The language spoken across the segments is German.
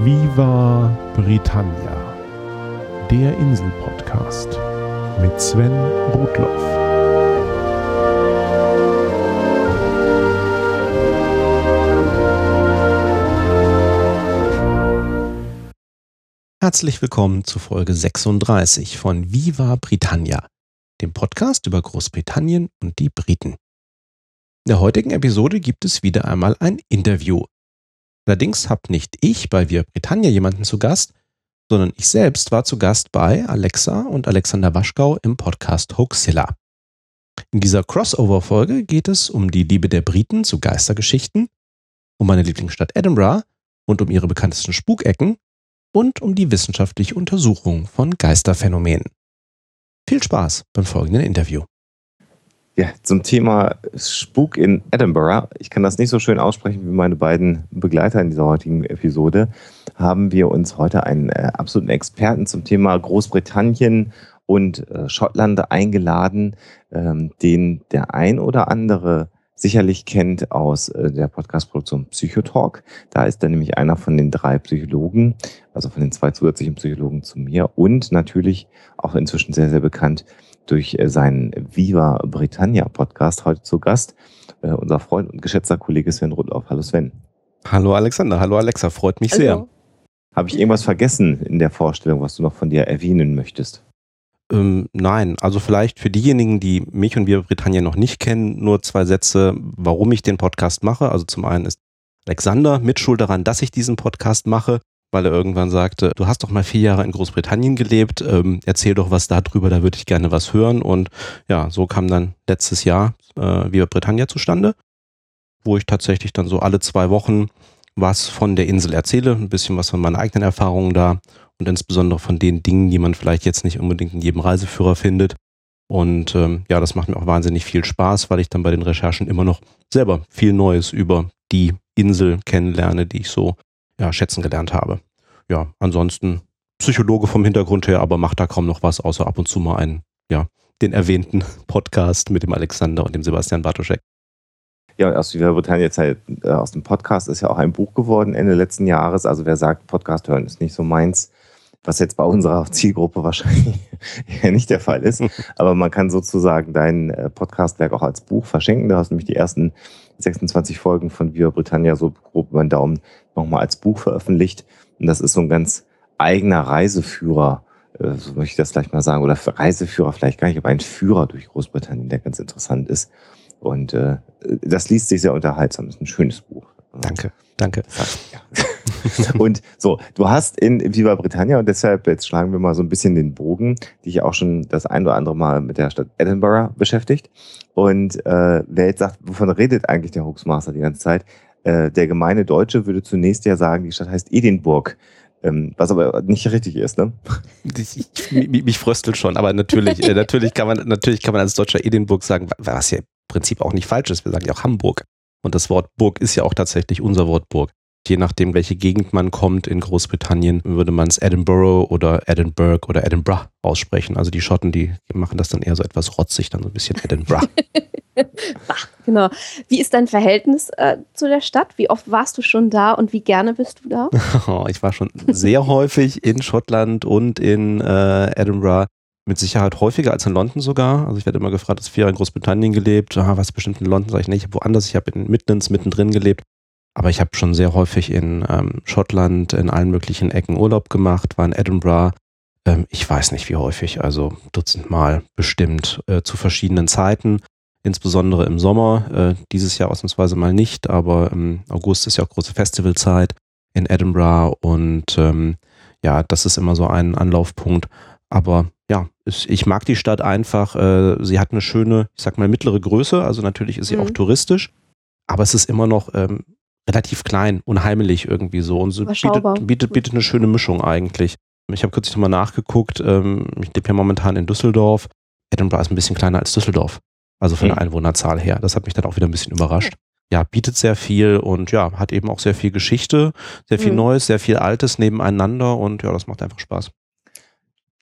Viva Britannia, der Insel-Podcast mit Sven Rudloff. Herzlich willkommen zu Folge 36 von Viva Britannia, dem Podcast über Großbritannien und die Briten. In der heutigen Episode gibt es wieder einmal ein Interview. Allerdings habe nicht ich bei Viva Britannia jemanden zu Gast, sondern ich selbst war zu Gast bei Alexa und Alexander Waschgau im Podcast Hoaxilla. In dieser Crossover-Folge geht es um die Liebe der Briten zu Geistergeschichten, um meine Lieblingsstadt Edinburgh und um ihre bekanntesten Spukecken und um die wissenschaftliche Untersuchung von Geisterphänomenen. Viel Spaß beim folgenden Interview. Ja, zum Thema Spuk in Edinburgh, ich kann das nicht so schön aussprechen wie meine beiden Begleiter in dieser heutigen Episode, haben wir uns heute einen äh, absoluten Experten zum Thema Großbritannien und äh, Schottland eingeladen, ähm, den der ein oder andere sicherlich kennt aus äh, der Podcast-Produktion Psychotalk. Da ist er nämlich einer von den drei Psychologen, also von den zwei zusätzlichen Psychologen zu mir und natürlich auch inzwischen sehr, sehr bekannt durch äh, seinen Viva Britannia Podcast heute zu Gast. Äh, unser Freund und geschätzter Kollege Sven Rudloff. Hallo Sven. Hallo Alexander, hallo Alexa, freut mich hallo. sehr. Habe ich irgendwas vergessen in der Vorstellung, was du noch von dir erwähnen möchtest? Ähm, nein, also vielleicht für diejenigen, die mich und wir Britannia noch nicht kennen, nur zwei Sätze, warum ich den Podcast mache. Also zum einen ist Alexander mitschuld daran, dass ich diesen Podcast mache, weil er irgendwann sagte, du hast doch mal vier Jahre in Großbritannien gelebt, ähm, erzähl doch was darüber, da würde ich gerne was hören. Und ja, so kam dann letztes Jahr äh, Viva Britannia zustande, wo ich tatsächlich dann so alle zwei Wochen was von der Insel erzähle, ein bisschen was von meinen eigenen Erfahrungen da und insbesondere von den Dingen, die man vielleicht jetzt nicht unbedingt in jedem Reiseführer findet. Und ähm, ja, das macht mir auch wahnsinnig viel Spaß, weil ich dann bei den Recherchen immer noch selber viel Neues über die Insel kennenlerne, die ich so ja, schätzen gelernt habe. Ja, ansonsten Psychologe vom Hintergrund her, aber macht da kaum noch was, außer ab und zu mal einen, ja, den erwähnten Podcast mit dem Alexander und dem Sebastian Bartoschek. Ja, aus Britannia Zeit, äh, aus dem Podcast ist ja auch ein Buch geworden Ende letzten Jahres. Also wer sagt, Podcast hören ist nicht so meins, was jetzt bei unserer Zielgruppe wahrscheinlich nicht der Fall ist. Aber man kann sozusagen dein äh, Podcastwerk auch als Buch verschenken. Da hast du nämlich die ersten 26 Folgen von Viva Britannia so grob über den Daumen nochmal als Buch veröffentlicht. Und das ist so ein ganz eigener Reiseführer, äh, so möchte ich das vielleicht mal sagen, oder Reiseführer vielleicht gar nicht, aber ein Führer durch Großbritannien, der ganz interessant ist. Und äh, das liest sich sehr unterhaltsam, das ist ein schönes Buch. Danke, danke. Ja. und so, du hast in Viva Britannia und deshalb, jetzt schlagen wir mal so ein bisschen den Bogen, die ich auch schon das ein oder andere Mal mit der Stadt Edinburgh beschäftigt. Und äh, wer jetzt sagt, wovon redet eigentlich der Hoaxmaster die ganze Zeit? Äh, der gemeine Deutsche würde zunächst ja sagen, die Stadt heißt Edinburgh. Ähm, was aber nicht richtig ist, ne? Ich, mich, mich fröstelt schon, aber natürlich, äh, natürlich, kann man, natürlich kann man als Deutscher Edinburgh sagen, was ja im Prinzip auch nicht falsch ist. Wir sagen ja auch Hamburg. Und das Wort Burg ist ja auch tatsächlich unser Wort Burg je nachdem, welche Gegend man kommt in Großbritannien, würde man es Edinburgh oder Edinburgh oder Edinburgh aussprechen. Also die Schotten, die machen das dann eher so etwas rotzig, dann so ein bisschen Edinburgh. genau. Wie ist dein Verhältnis äh, zu der Stadt? Wie oft warst du schon da und wie gerne bist du da? ich war schon sehr häufig in Schottland und in äh, Edinburgh. Mit Sicherheit häufiger als in London sogar. Also ich werde immer gefragt, hast vier Jahre in Großbritannien gelebt? Ah, was bestimmt in London? Sag ich, nee, ich habe woanders. Ich habe in Midlands mittendrin gelebt. Aber ich habe schon sehr häufig in ähm, Schottland in allen möglichen Ecken Urlaub gemacht, war in Edinburgh. Ähm, ich weiß nicht wie häufig, also dutzendmal bestimmt äh, zu verschiedenen Zeiten. Insbesondere im Sommer, äh, dieses Jahr ausnahmsweise mal nicht, aber im August ist ja auch große Festivalzeit in Edinburgh und ähm, ja, das ist immer so ein Anlaufpunkt. Aber ja, ich mag die Stadt einfach. Äh, sie hat eine schöne, ich sag mal, mittlere Größe, also natürlich ist sie mhm. auch touristisch, aber es ist immer noch ähm, relativ klein, unheimlich irgendwie so und so bietet, bietet, bietet eine schöne Mischung eigentlich. Ich habe kürzlich nochmal nachgeguckt, ähm, ich lebe ja momentan in Düsseldorf. Edinburgh ist ein bisschen kleiner als Düsseldorf. Also von mhm. der Einwohnerzahl her. Das hat mich dann auch wieder ein bisschen überrascht. Ja, bietet sehr viel und ja, hat eben auch sehr viel Geschichte, sehr viel mhm. Neues, sehr viel Altes nebeneinander und ja, das macht einfach Spaß.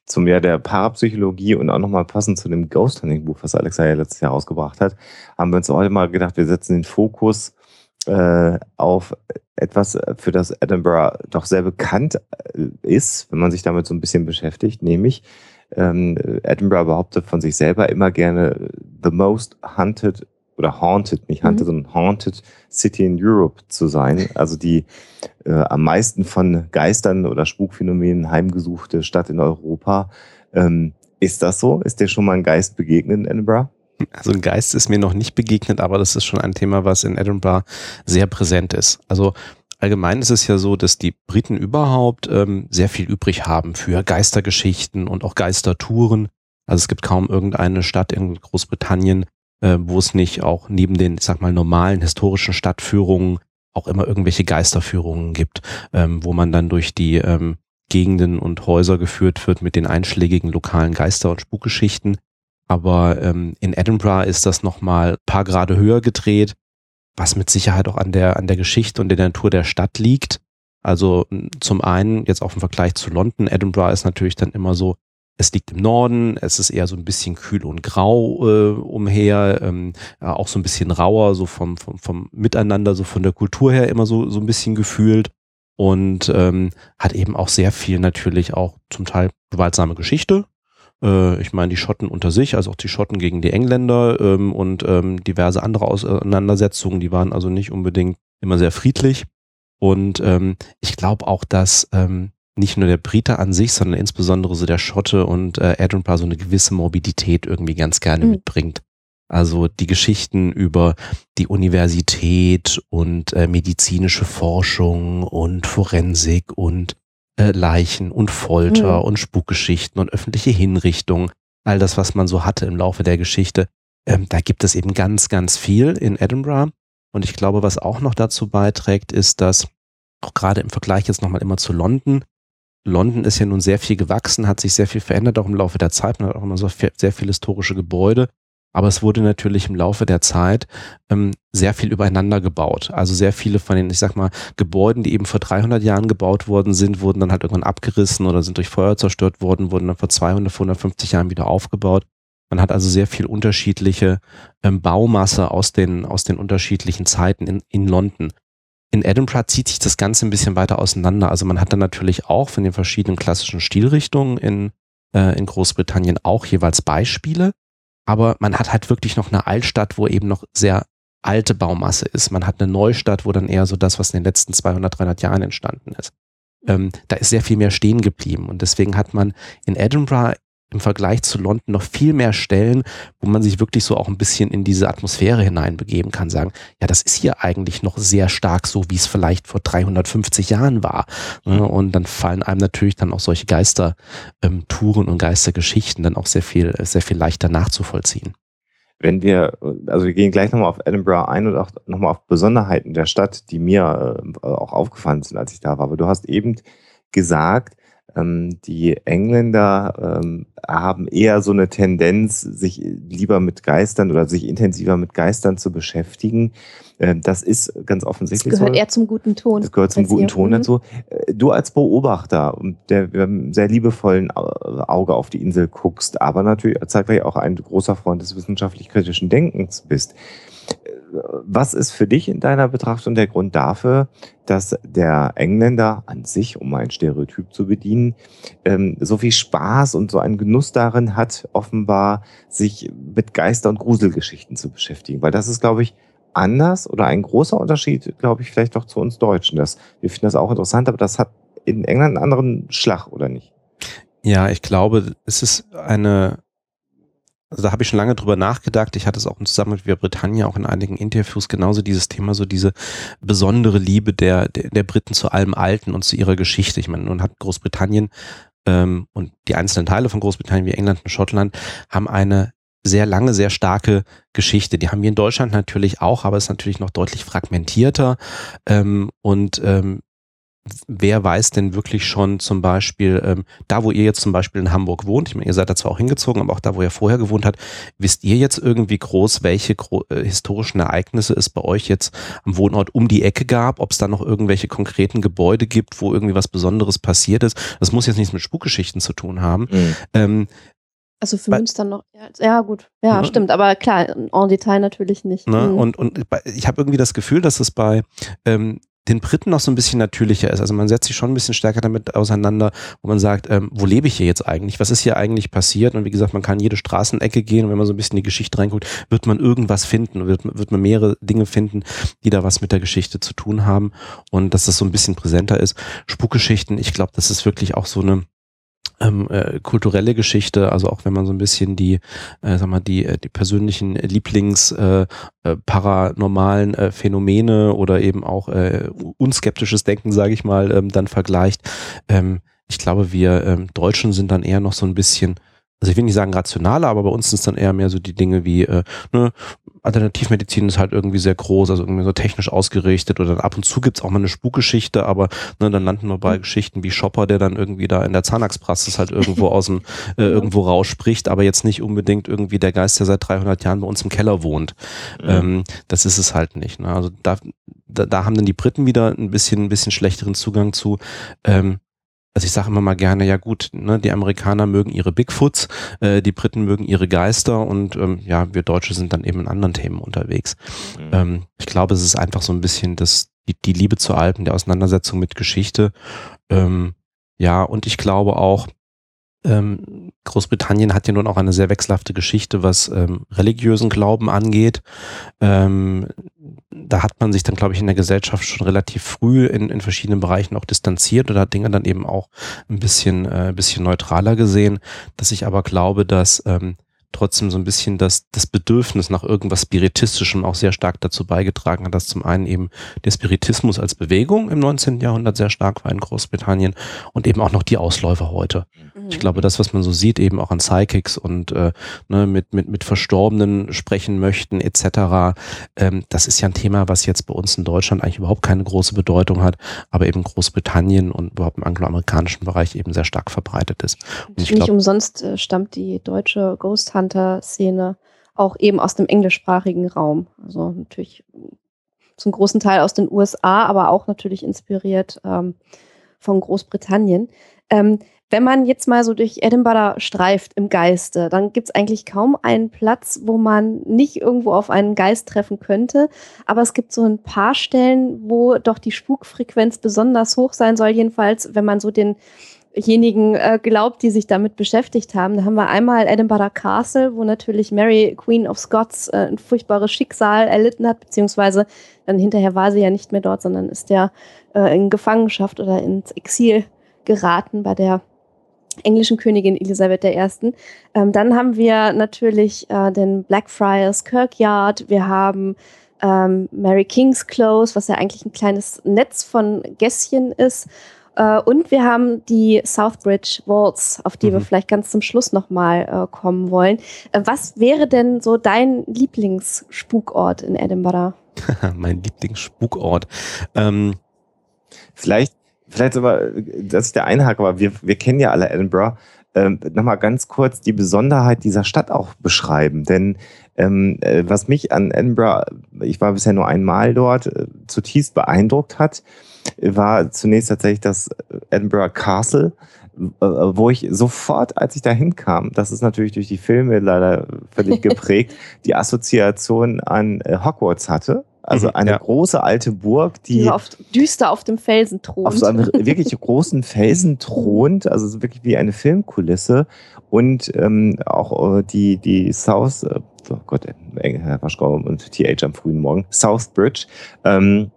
Zum Jahr der Parapsychologie und auch nochmal passend zu dem Ghost Hunting Buch, was Alexa ja letztes Jahr rausgebracht hat, haben wir uns heute mal gedacht, wir setzen den Fokus äh, auf etwas, für das Edinburgh doch sehr bekannt äh, ist, wenn man sich damit so ein bisschen beschäftigt, nämlich ähm, Edinburgh behauptet von sich selber immer gerne the most hunted oder haunted, nicht hunted, mhm. sondern haunted city in Europe zu sein. Also die äh, am meisten von Geistern oder Spukphänomenen heimgesuchte Stadt in Europa. Ähm, ist das so? Ist dir schon mal ein Geist begegnet in Edinburgh? Also ein Geist ist mir noch nicht begegnet, aber das ist schon ein Thema, was in Edinburgh sehr präsent ist. Also allgemein ist es ja so, dass die Briten überhaupt ähm, sehr viel übrig haben für Geistergeschichten und auch Geistertouren. Also es gibt kaum irgendeine Stadt in Großbritannien, äh, wo es nicht auch neben den, ich sag mal, normalen historischen Stadtführungen auch immer irgendwelche Geisterführungen gibt, ähm, wo man dann durch die ähm, Gegenden und Häuser geführt wird mit den einschlägigen lokalen Geister- und Spukgeschichten. Aber ähm, in Edinburgh ist das nochmal paar Grade höher gedreht, was mit Sicherheit auch an der, an der Geschichte und der Natur der Stadt liegt. Also zum einen jetzt auch im Vergleich zu London, Edinburgh ist natürlich dann immer so, es liegt im Norden, es ist eher so ein bisschen kühl und grau äh, umher, ähm, ja, auch so ein bisschen rauer, so vom, vom, vom Miteinander, so von der Kultur her immer so, so ein bisschen gefühlt und ähm, hat eben auch sehr viel natürlich auch zum Teil gewaltsame Geschichte. Äh, ich meine, die Schotten unter sich, also auch die Schotten gegen die Engländer ähm, und ähm, diverse andere Auseinandersetzungen, die waren also nicht unbedingt immer sehr friedlich. Und ähm, ich glaube auch, dass ähm, nicht nur der Brite an sich, sondern insbesondere so der Schotte und äh, Edinburgh so eine gewisse Morbidität irgendwie ganz gerne mhm. mitbringt. Also die Geschichten über die Universität und äh, medizinische Forschung und Forensik und äh, Leichen und Folter mhm. und Spukgeschichten und öffentliche Hinrichtungen, all das, was man so hatte im Laufe der Geschichte, ähm, da gibt es eben ganz, ganz viel in Edinburgh. Und ich glaube, was auch noch dazu beiträgt, ist, dass auch gerade im Vergleich jetzt nochmal immer zu London, London ist ja nun sehr viel gewachsen, hat sich sehr viel verändert, auch im Laufe der Zeit. Man hat auch immer so sehr viele historische Gebäude. Aber es wurde natürlich im Laufe der Zeit ähm, sehr viel übereinander gebaut. Also sehr viele von den, ich sag mal, Gebäuden, die eben vor 300 Jahren gebaut worden sind, wurden dann halt irgendwann abgerissen oder sind durch Feuer zerstört worden, wurden dann vor 200, 150 Jahren wieder aufgebaut. Man hat also sehr viel unterschiedliche ähm, Baumasse aus den, aus den unterschiedlichen Zeiten in, in London. In Edinburgh zieht sich das Ganze ein bisschen weiter auseinander. Also man hat dann natürlich auch von den verschiedenen klassischen Stilrichtungen in, äh, in Großbritannien auch jeweils Beispiele aber man hat halt wirklich noch eine Altstadt, wo eben noch sehr alte Baumasse ist. Man hat eine Neustadt, wo dann eher so das, was in den letzten 200, 300 Jahren entstanden ist. Ähm, da ist sehr viel mehr stehen geblieben und deswegen hat man in Edinburgh im Vergleich zu London noch viel mehr Stellen, wo man sich wirklich so auch ein bisschen in diese Atmosphäre hineinbegeben kann, sagen, ja, das ist hier eigentlich noch sehr stark so, wie es vielleicht vor 350 Jahren war. Ne? Und dann fallen einem natürlich dann auch solche Geistertouren ähm, und Geistergeschichten dann auch sehr viel, sehr viel leichter nachzuvollziehen. Wenn wir, also wir gehen gleich nochmal auf Edinburgh ein und auch nochmal auf Besonderheiten der Stadt, die mir äh, auch aufgefallen sind, als ich da war. Aber du hast eben gesagt, ähm, die Engländer ähm, haben eher so eine Tendenz, sich lieber mit Geistern oder sich intensiver mit Geistern zu beschäftigen. Äh, das ist ganz offensichtlich das gehört so. eher zum guten Ton. Das gehört zum guten ihr. Ton mhm. dazu. Äh, du als Beobachter, der mit einem sehr liebevollen Auge auf die Insel guckst, aber natürlich zeitgleich auch ein großer Freund des wissenschaftlich-kritischen Denkens bist was ist für dich in deiner Betrachtung der Grund dafür, dass der Engländer an sich, um ein Stereotyp zu bedienen, ähm, so viel Spaß und so einen Genuss darin hat, offenbar sich mit Geister- und Gruselgeschichten zu beschäftigen? Weil das ist, glaube ich, anders oder ein großer Unterschied, glaube ich, vielleicht doch zu uns Deutschen. Das, wir finden das auch interessant, aber das hat in England einen anderen Schlag, oder nicht? Ja, ich glaube, es ist eine also da habe ich schon lange drüber nachgedacht. Ich hatte es auch zusammen mit Britannia auch in einigen Interviews genauso dieses Thema, so diese besondere Liebe der, der, der Briten zu allem Alten und zu ihrer Geschichte. Ich meine, nun hat Großbritannien ähm, und die einzelnen Teile von Großbritannien wie England und Schottland haben eine sehr lange, sehr starke Geschichte. Die haben wir in Deutschland natürlich auch, aber es ist natürlich noch deutlich fragmentierter. Ähm, und ähm, wer weiß denn wirklich schon zum Beispiel, ähm, da wo ihr jetzt zum Beispiel in Hamburg wohnt, ich meine, ihr seid da zwar auch hingezogen, aber auch da, wo ihr vorher gewohnt habt, wisst ihr jetzt irgendwie groß, welche gro äh, historischen Ereignisse es bei euch jetzt am Wohnort um die Ecke gab, ob es da noch irgendwelche konkreten Gebäude gibt, wo irgendwie was Besonderes passiert ist. Das muss jetzt nichts mit Spukgeschichten zu tun haben. Mhm. Ähm, Also für Münster noch, ja, gut, ja, ja, stimmt, aber klar, en Detail natürlich nicht. Ne? Mhm. Und, und ich habe irgendwie das Gefühl, dass es bei ähm, den Briten noch so ein bisschen natürlicher ist. Also man setzt sich schon ein bisschen stärker damit auseinander, wo man sagt, ähm, wo lebe ich hier jetzt eigentlich? Was ist hier eigentlich passiert? Und wie gesagt, man kann jede Straßenecke gehen und wenn man so ein bisschen in die Geschichte reinguckt, wird man irgendwas finden, wird, wird man mehrere Dinge finden, die da was mit der Geschichte zu tun haben und dass das so ein bisschen präsenter ist. Spukgeschichten, ich glaube, das ist wirklich auch so eine ähm, äh, kulturelle Geschichte, also auch wenn man so ein bisschen die, äh, sag mal, die, äh, die persönlichen Lieblings äh, äh, paranormalen äh, Phänomene oder eben auch äh, unskeptisches Denken, sage ich mal, ähm, dann vergleicht. Ähm, ich glaube, wir ähm, Deutschen sind dann eher noch so ein bisschen also ich will nicht sagen rationaler, aber bei uns sind es dann eher mehr so die Dinge wie, äh, ne, Alternativmedizin ist halt irgendwie sehr groß, also irgendwie so technisch ausgerichtet oder ab und zu gibt's auch mal eine Spukgeschichte, aber ne, dann landen wir bei mhm. Geschichten wie Shopper, der dann irgendwie da in der Zahnarztpraxis halt irgendwo aus dem, äh, irgendwo rausspricht, aber jetzt nicht unbedingt irgendwie der Geist, der seit 300 Jahren bei uns im Keller wohnt. Mhm. Ähm, das ist es halt nicht. Ne? Also da, da, da haben dann die Briten wieder ein bisschen, ein bisschen schlechteren Zugang zu. Ähm, also ich sage immer mal gerne, ja gut, ne, die Amerikaner mögen ihre Bigfoots, äh, die Briten mögen ihre Geister und ähm, ja, wir Deutsche sind dann eben in anderen Themen unterwegs. Mhm. Ähm, ich glaube, es ist einfach so ein bisschen das, die, die Liebe zu Alpen, der Auseinandersetzung mit Geschichte. Ähm, ja, und ich glaube auch, ähm, Großbritannien hat ja nun auch eine sehr wechselhafte Geschichte, was ähm, religiösen Glauben angeht. Ähm, da hat man sich dann, glaube ich, in der Gesellschaft schon relativ früh in, in verschiedenen Bereichen auch distanziert oder hat Dinge dann eben auch ein bisschen, äh, bisschen neutraler gesehen, dass ich aber glaube, dass ähm, trotzdem so ein bisschen das, das Bedürfnis nach irgendwas Spiritistischem auch sehr stark dazu beigetragen hat, dass zum einen eben der Spiritismus als Bewegung im 19. Jahrhundert sehr stark war in Großbritannien und eben auch noch die Ausläufer heute. Mhm. Ich glaube, das, was man so sieht, eben auch an Psychics und äh, ne, mit, mit, mit Verstorbenen sprechen möchten etc., ähm, das ist ja ein Thema, was jetzt bei uns in Deutschland eigentlich überhaupt keine große Bedeutung hat, aber eben Großbritannien und überhaupt im angloamerikanischen Bereich eben sehr stark verbreitet ist. Und ich Nicht glaub, umsonst äh, stammt die deutsche Ghost Hunter-Szene auch eben aus dem englischsprachigen Raum. Also natürlich zum großen Teil aus den USA, aber auch natürlich inspiriert ähm, von Großbritannien. Ähm, wenn man jetzt mal so durch Edinburgh streift im Geiste, dann gibt es eigentlich kaum einen Platz, wo man nicht irgendwo auf einen Geist treffen könnte. Aber es gibt so ein paar Stellen, wo doch die Spukfrequenz besonders hoch sein soll. Jedenfalls, wenn man so den diejenigen äh, glaubt, die sich damit beschäftigt haben. Da haben wir einmal Edinburgh Castle, wo natürlich Mary, Queen of Scots, äh, ein furchtbares Schicksal erlitten hat, beziehungsweise dann hinterher war sie ja nicht mehr dort, sondern ist ja äh, in Gefangenschaft oder ins Exil geraten bei der englischen Königin Elisabeth I. Ähm, dann haben wir natürlich äh, den Blackfriars Kirkyard, wir haben ähm, Mary King's Close, was ja eigentlich ein kleines Netz von Gässchen ist. Äh, und wir haben die Southbridge Walls, auf die mhm. wir vielleicht ganz zum Schluss nochmal äh, kommen wollen. Äh, was wäre denn so dein Lieblingsspukort in Edinburgh? mein Lieblingsspukort. Ähm, vielleicht, vielleicht aber, dass ich da einhake, aber wir, wir kennen ja alle Edinburgh. Ähm, Nochmal ganz kurz die Besonderheit dieser Stadt auch beschreiben. Denn ähm, äh, was mich an Edinburgh, ich war bisher nur einmal dort, äh, zutiefst beeindruckt hat, war zunächst tatsächlich das Edinburgh Castle, äh, wo ich sofort, als ich da hinkam, das ist natürlich durch die Filme leider völlig geprägt, die Assoziation an äh, Hogwarts hatte. Also mhm, eine ja. große alte Burg, die, die auf, düster auf dem Felsen thront. Auf so einem wirklich großen Felsen thront, also wirklich wie eine Filmkulisse. Und ähm, auch äh, die, die South, oh Gott, Herr Waschkau und TH am frühen Morgen, South Bridge, ähm,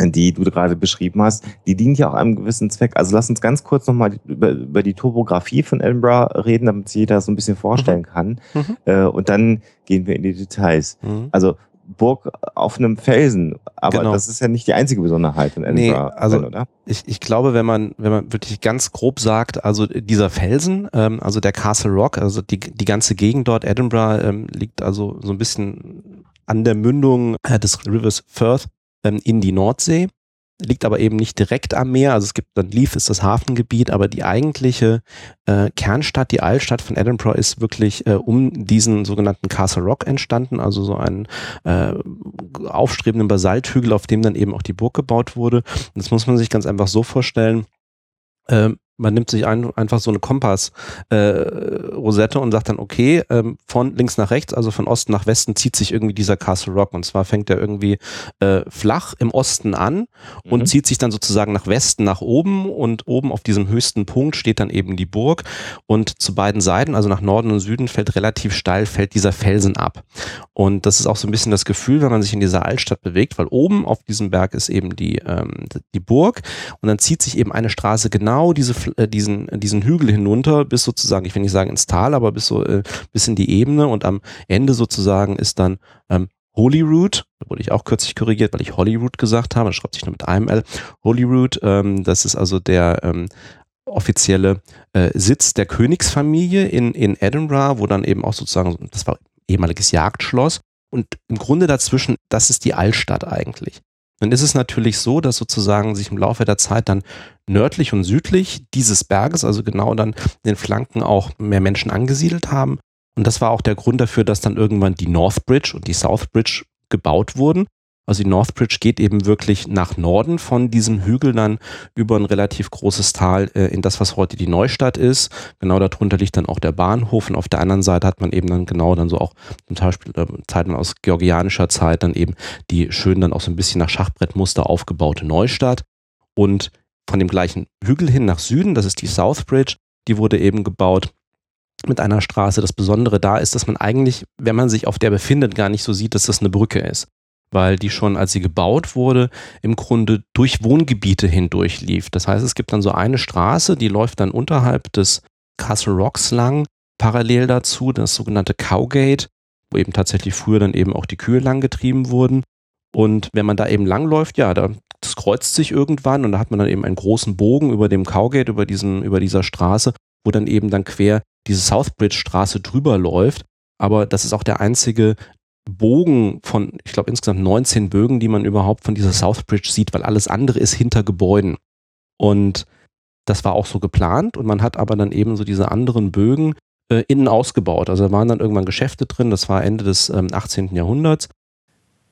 die du gerade beschrieben hast, die dient ja auch einem gewissen Zweck. Also lass uns ganz kurz nochmal über, über die Topografie von Edinburgh reden, damit sich jeder so ein bisschen vorstellen mhm. kann. Mhm. Äh, und dann gehen wir in die Details. Mhm. Also Burg auf einem Felsen, aber genau. das ist ja nicht die einzige Besonderheit in Edinburgh, nee, also oder? Ich, ich glaube, wenn man wenn man wirklich ganz grob sagt, also dieser Felsen, ähm, also der Castle Rock, also die die ganze Gegend dort Edinburgh ähm, liegt also so ein bisschen an der Mündung äh, des Rivers Firth ähm, in die Nordsee, liegt aber eben nicht direkt am Meer. Also es gibt dann Leith ist das Hafengebiet, aber die eigentliche äh, Kernstadt, die Altstadt von Edinburgh ist wirklich äh, um diesen sogenannten Castle Rock entstanden, also so einen äh, aufstrebenden Basalthügel, auf dem dann eben auch die Burg gebaut wurde. Und das muss man sich ganz einfach so vorstellen. Ähm, man nimmt sich ein, einfach so eine Kompass-Rosette äh, und sagt dann, okay, ähm, von links nach rechts, also von Osten nach Westen, zieht sich irgendwie dieser Castle Rock. Und zwar fängt er irgendwie äh, flach im Osten an und mhm. zieht sich dann sozusagen nach Westen, nach oben. Und oben auf diesem höchsten Punkt steht dann eben die Burg. Und zu beiden Seiten, also nach Norden und Süden, fällt relativ steil, fällt dieser Felsen ab. Und das ist auch so ein bisschen das Gefühl, wenn man sich in dieser Altstadt bewegt, weil oben auf diesem Berg ist eben die, ähm, die Burg. Und dann zieht sich eben eine Straße genau diese diesen, diesen Hügel hinunter bis sozusagen, ich will nicht sagen ins Tal, aber bis so äh, bis in die Ebene und am Ende sozusagen ist dann ähm, Holyrood, da wurde ich auch kürzlich korrigiert, weil ich Holyrood gesagt habe, das schreibt sich nur mit einem L. Holyrood, ähm, das ist also der ähm, offizielle äh, Sitz der Königsfamilie in, in Edinburgh, wo dann eben auch sozusagen, das war ehemaliges Jagdschloss. Und im Grunde dazwischen, das ist die Altstadt eigentlich. Dann ist es natürlich so, dass sozusagen sich im Laufe der Zeit dann nördlich und südlich dieses Berges, also genau dann den Flanken auch mehr Menschen angesiedelt haben. Und das war auch der Grund dafür, dass dann irgendwann die North Bridge und die South Bridge gebaut wurden. Also die North Bridge geht eben wirklich nach Norden von diesem Hügel dann über ein relativ großes Tal äh, in das, was heute die Neustadt ist. Genau darunter liegt dann auch der Bahnhof und auf der anderen Seite hat man eben dann genau dann so auch zum Beispiel äh, Zeiten aus georgianischer Zeit dann eben die schön dann auch so ein bisschen nach Schachbrettmuster aufgebaute Neustadt. Und von dem gleichen Hügel hin nach Süden, das ist die South Bridge, die wurde eben gebaut mit einer Straße. Das Besondere da ist, dass man eigentlich, wenn man sich auf der befindet, gar nicht so sieht, dass das eine Brücke ist weil die schon, als sie gebaut wurde, im Grunde durch Wohngebiete hindurch lief. Das heißt, es gibt dann so eine Straße, die läuft dann unterhalb des Castle Rocks lang, parallel dazu das sogenannte Cowgate, wo eben tatsächlich früher dann eben auch die Kühe lang getrieben wurden. Und wenn man da eben langläuft, ja, da, das kreuzt sich irgendwann und da hat man dann eben einen großen Bogen über dem Cowgate, über, diesen, über dieser Straße, wo dann eben dann quer diese Southbridge Straße drüber läuft. Aber das ist auch der einzige Bogen von, ich glaube insgesamt 19 Bögen, die man überhaupt von dieser Southbridge sieht, weil alles andere ist hinter Gebäuden. Und das war auch so geplant und man hat aber dann eben so diese anderen Bögen äh, innen ausgebaut. Also da waren dann irgendwann Geschäfte drin, das war Ende des ähm, 18. Jahrhunderts.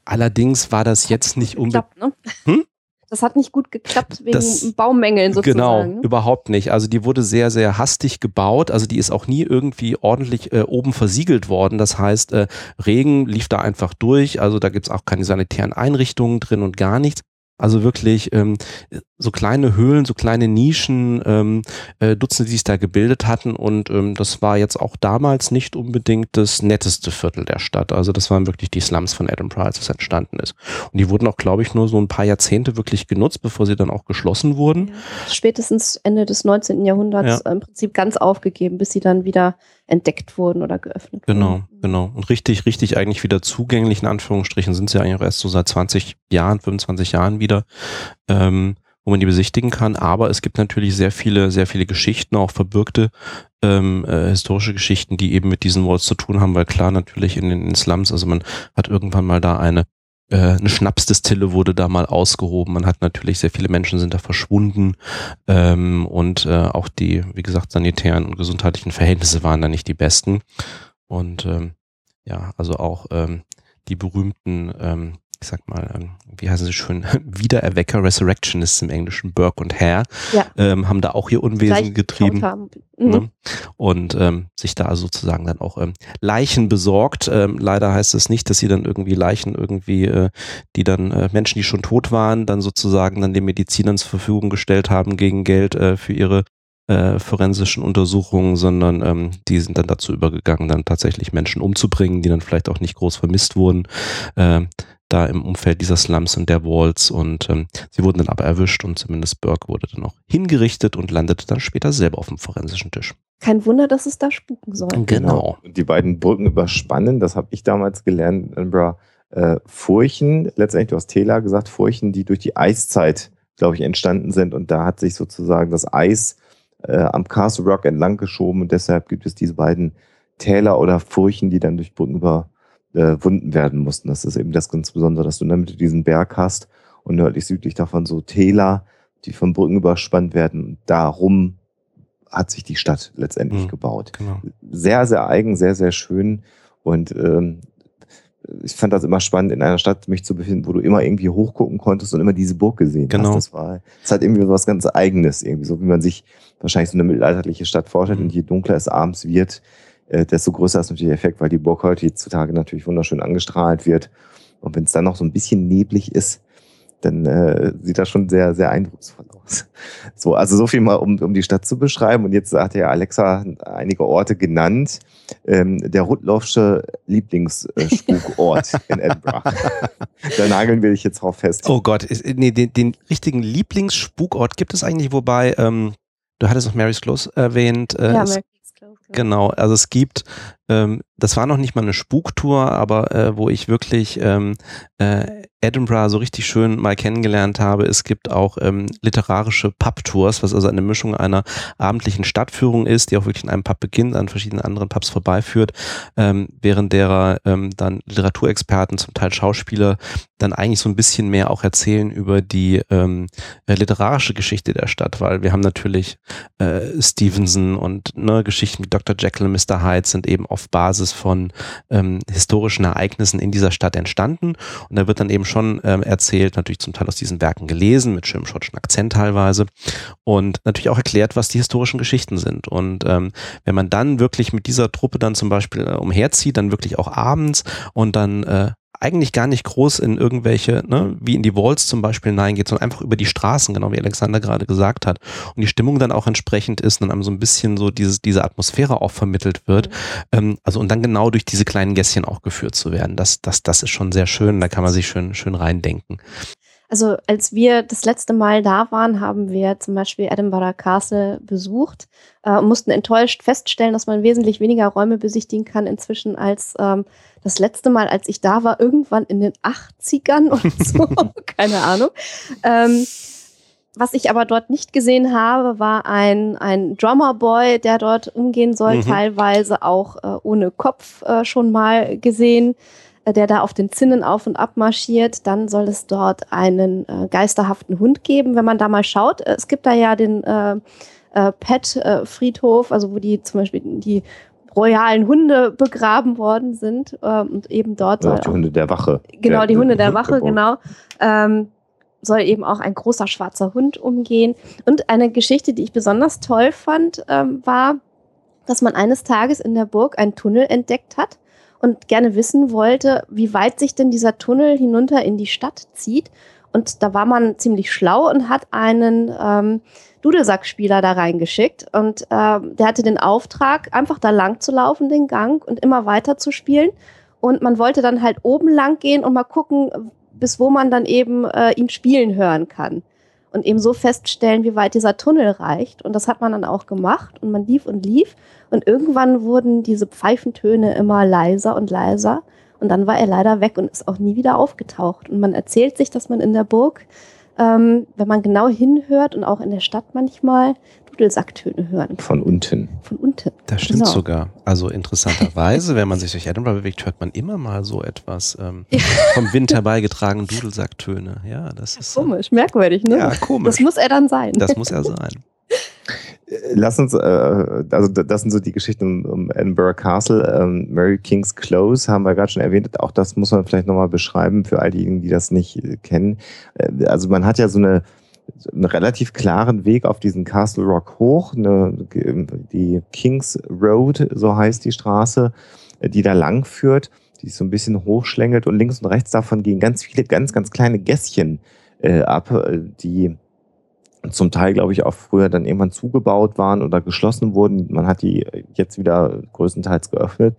Allerdings war das jetzt nicht unbedingt. Ne? Hm? Das hat nicht gut geklappt wegen das, Baumängeln sozusagen. Genau, ne? überhaupt nicht. Also die wurde sehr, sehr hastig gebaut. Also die ist auch nie irgendwie ordentlich äh, oben versiegelt worden. Das heißt, äh, Regen lief da einfach durch. Also da gibt es auch keine sanitären Einrichtungen drin und gar nichts. Also wirklich ähm, so kleine Höhlen, so kleine Nischen, ähm, äh, Dutzende, die sich da gebildet hatten. Und ähm, das war jetzt auch damals nicht unbedingt das netteste Viertel der Stadt. Also das waren wirklich die Slums von Edinburgh, als es entstanden ist. Und die wurden auch, glaube ich, nur so ein paar Jahrzehnte wirklich genutzt, bevor sie dann auch geschlossen wurden. Ja. Spätestens Ende des 19. Jahrhunderts ja. im Prinzip ganz aufgegeben, bis sie dann wieder entdeckt wurden oder geöffnet genau, wurden. Genau, genau. Und richtig, richtig eigentlich wieder zugänglich, in Anführungsstrichen, sind sie eigentlich auch erst so seit 20 Jahren, 25 Jahren wieder. Ähm, wo man die besichtigen kann. Aber es gibt natürlich sehr viele, sehr viele Geschichten, auch verbürgte ähm, äh, historische Geschichten, die eben mit diesen Walls zu tun haben, weil klar natürlich in den Slums, also man hat irgendwann mal da eine äh, eine Schnapsdestille wurde da mal ausgehoben. Man hat natürlich sehr viele Menschen sind da verschwunden ähm, und äh, auch die, wie gesagt, sanitären und gesundheitlichen Verhältnisse waren da nicht die besten. Und ähm, ja, also auch ähm, die berühmten ähm, ich sag mal, ähm, wie heißen sie schön, Wiedererwecker, Resurrectionists im Englischen, Burke und Hare, ja. ähm, haben da auch ihr Unwesen Gleich getrieben. Mhm. Ne? Und ähm, sich da sozusagen dann auch ähm, Leichen besorgt. Ähm, leider heißt es nicht, dass sie dann irgendwie Leichen irgendwie, äh, die dann äh, Menschen, die schon tot waren, dann sozusagen dann den Medizinern zur Verfügung gestellt haben gegen Geld äh, für ihre äh, forensischen Untersuchungen, sondern ähm, die sind dann dazu übergegangen, dann tatsächlich Menschen umzubringen, die dann vielleicht auch nicht groß vermisst wurden. Äh, da im Umfeld dieser Slums und der Walls und ähm, sie wurden dann aber erwischt und zumindest Burke wurde dann auch hingerichtet und landete dann später selber auf dem forensischen Tisch. Kein Wunder, dass es da spuken soll. Genau. genau. Und die beiden Brücken überspannen, das habe ich damals gelernt in Edinburgh, äh, Furchen, letztendlich du hast Tela gesagt, Furchen, die durch die Eiszeit, glaube ich, entstanden sind und da hat sich sozusagen das Eis äh, am Castle Rock entlang geschoben und deshalb gibt es diese beiden Täler oder Furchen, die dann durch Brücken über äh, wunden werden mussten. Das ist eben das ganz Besondere, dass du in der Mitte diesen Berg hast und nördlich südlich davon so Täler, die von Brücken überspannt werden. darum hat sich die Stadt letztendlich mhm, gebaut. Genau. Sehr, sehr eigen, sehr, sehr schön. Und ähm, ich fand das immer spannend, in einer Stadt mich zu befinden, wo du immer irgendwie hochgucken konntest und immer diese Burg gesehen genau. hast. Das war, das hat irgendwie so was ganz Eigenes, irgendwie so wie man sich wahrscheinlich so eine mittelalterliche Stadt vorstellt. Mhm. Und je dunkler es abends wird, äh, desto größer ist natürlich der Effekt, weil die Burg heutzutage natürlich wunderschön angestrahlt wird. Und wenn es dann noch so ein bisschen neblig ist, dann äh, sieht das schon sehr, sehr eindrucksvoll aus. So, also so viel mal, um, um die Stadt zu beschreiben. Und jetzt hat ja Alexa einige Orte genannt. Ähm, der Rudloffsche Lieblingsspukort in Edinburgh. da nageln wir dich jetzt drauf fest. Oh Gott, ist, nee, den, den richtigen Lieblingsspukort gibt es eigentlich, wobei, ähm, du hattest noch Mary's Close erwähnt. Äh, ja, es. Genau, also es gibt ähm, das war noch nicht mal eine Spuktour, aber äh, wo ich wirklich ähm, äh, Edinburgh so richtig schön mal kennengelernt habe. Es gibt auch ähm, literarische Pub-Tours, was also eine Mischung einer abendlichen Stadtführung ist, die auch wirklich in einem Pub beginnt, an verschiedenen anderen Pubs vorbeiführt, ähm, während derer ähm, dann Literaturexperten, zum Teil Schauspieler, dann eigentlich so ein bisschen mehr auch erzählen über die ähm, äh, literarische Geschichte der Stadt, weil wir haben natürlich äh, Stevenson und ne, Geschichten wie Dr. Jekyll und Mr. Hyde sind eben auf Basis von ähm, historischen Ereignissen in dieser Stadt entstanden. Und da wird dann eben schon ähm, erzählt, natürlich zum Teil aus diesen Werken gelesen, mit schönem schottischen Akzent teilweise. Und natürlich auch erklärt, was die historischen Geschichten sind. Und ähm, wenn man dann wirklich mit dieser Truppe dann zum Beispiel äh, umherzieht, dann wirklich auch abends und dann äh, eigentlich gar nicht groß in irgendwelche, ne, wie in die Walls zum Beispiel hineingeht, sondern einfach über die Straßen, genau wie Alexander gerade gesagt hat. Und die Stimmung dann auch entsprechend ist und dann so ein bisschen so dieses, diese Atmosphäre auch vermittelt wird. Mhm. Ähm, also und dann genau durch diese kleinen Gässchen auch geführt zu werden. Das, das, das ist schon sehr schön. Da kann man sich schön, schön reindenken. Also als wir das letzte Mal da waren, haben wir zum Beispiel Edinburgh Castle besucht äh, und mussten enttäuscht feststellen, dass man wesentlich weniger Räume besichtigen kann inzwischen als ähm, das letzte Mal, als ich da war, irgendwann in den 80ern und so, keine Ahnung. Ähm, was ich aber dort nicht gesehen habe, war ein, ein Drummerboy, der dort umgehen soll, mhm. teilweise auch äh, ohne Kopf äh, schon mal gesehen. Äh, der da auf den Zinnen auf und ab marschiert. Dann soll es dort einen äh, geisterhaften Hund geben. Wenn man da mal schaut, äh, es gibt da ja den äh, äh, Pet-Friedhof, also wo die zum Beispiel die royalen Hunde begraben worden sind ähm, und eben dort ja, die Hunde der Wache. Genau, der, die Hunde der Wache, genau. Ähm, soll eben auch ein großer schwarzer Hund umgehen. Und eine Geschichte, die ich besonders toll fand, ähm, war, dass man eines Tages in der Burg einen Tunnel entdeckt hat und gerne wissen wollte, wie weit sich denn dieser Tunnel hinunter in die Stadt zieht. Und da war man ziemlich schlau und hat einen ähm, Dudelsackspieler da reingeschickt. Und ähm, der hatte den Auftrag, einfach da lang zu laufen, den Gang, und immer weiter zu spielen. Und man wollte dann halt oben lang gehen und mal gucken, bis wo man dann eben äh, ihn spielen hören kann und eben so feststellen, wie weit dieser Tunnel reicht. Und das hat man dann auch gemacht und man lief und lief und irgendwann wurden diese Pfeifentöne immer leiser und leiser und dann war er leider weg und ist auch nie wieder aufgetaucht. Und man erzählt sich, dass man in der Burg, ähm, wenn man genau hinhört und auch in der Stadt manchmal, Dudelsacktöne hören. Von unten. Von unten. Das stimmt genau. sogar. Also interessanterweise, wenn man sich durch Edinburgh bewegt, hört man immer mal so etwas ähm, vom Wind herbeigetragen Dudelsacktöne. Ja, das ist. Komisch, merkwürdig, ne? Ja, komisch. Das muss er dann sein. Das muss er sein. Lass uns, äh, also das sind so die Geschichten um, Edinburgh Castle. Ähm, Mary King's Close haben wir gerade schon erwähnt. Auch das muss man vielleicht nochmal beschreiben für all diejenigen, die das nicht äh, kennen. Äh, also man hat ja so eine einen relativ klaren Weg auf diesen Castle Rock hoch, eine, die Kings Road, so heißt die Straße, die da lang führt, die so ein bisschen hochschlängelt und links und rechts davon gehen ganz viele ganz, ganz kleine Gässchen äh, ab, die zum Teil, glaube ich, auch früher dann irgendwann zugebaut waren oder geschlossen wurden. Man hat die jetzt wieder größtenteils geöffnet.